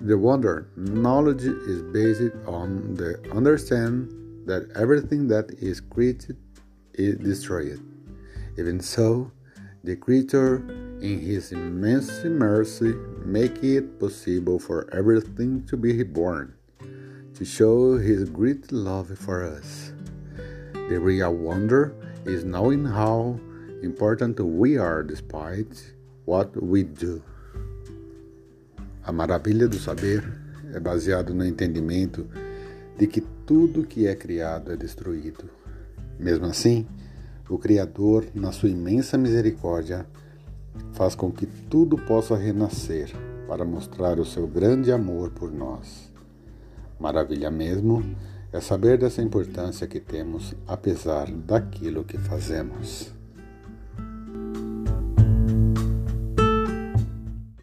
the wonder, knowledge is based on the understand that everything that is created is destroyed. Even so, the Creator, in His immense mercy, make it possible for everything to be reborn, to show His great love for us. The real wonder is knowing how important we are despite what we do. A maravilha do saber é baseado no entendimento de que tudo que é criado é destruído. Mesmo assim, o Criador, na sua imensa misericórdia, faz com que tudo possa renascer para mostrar o seu grande amor por nós. Maravilha mesmo é saber dessa importância que temos, apesar daquilo que fazemos.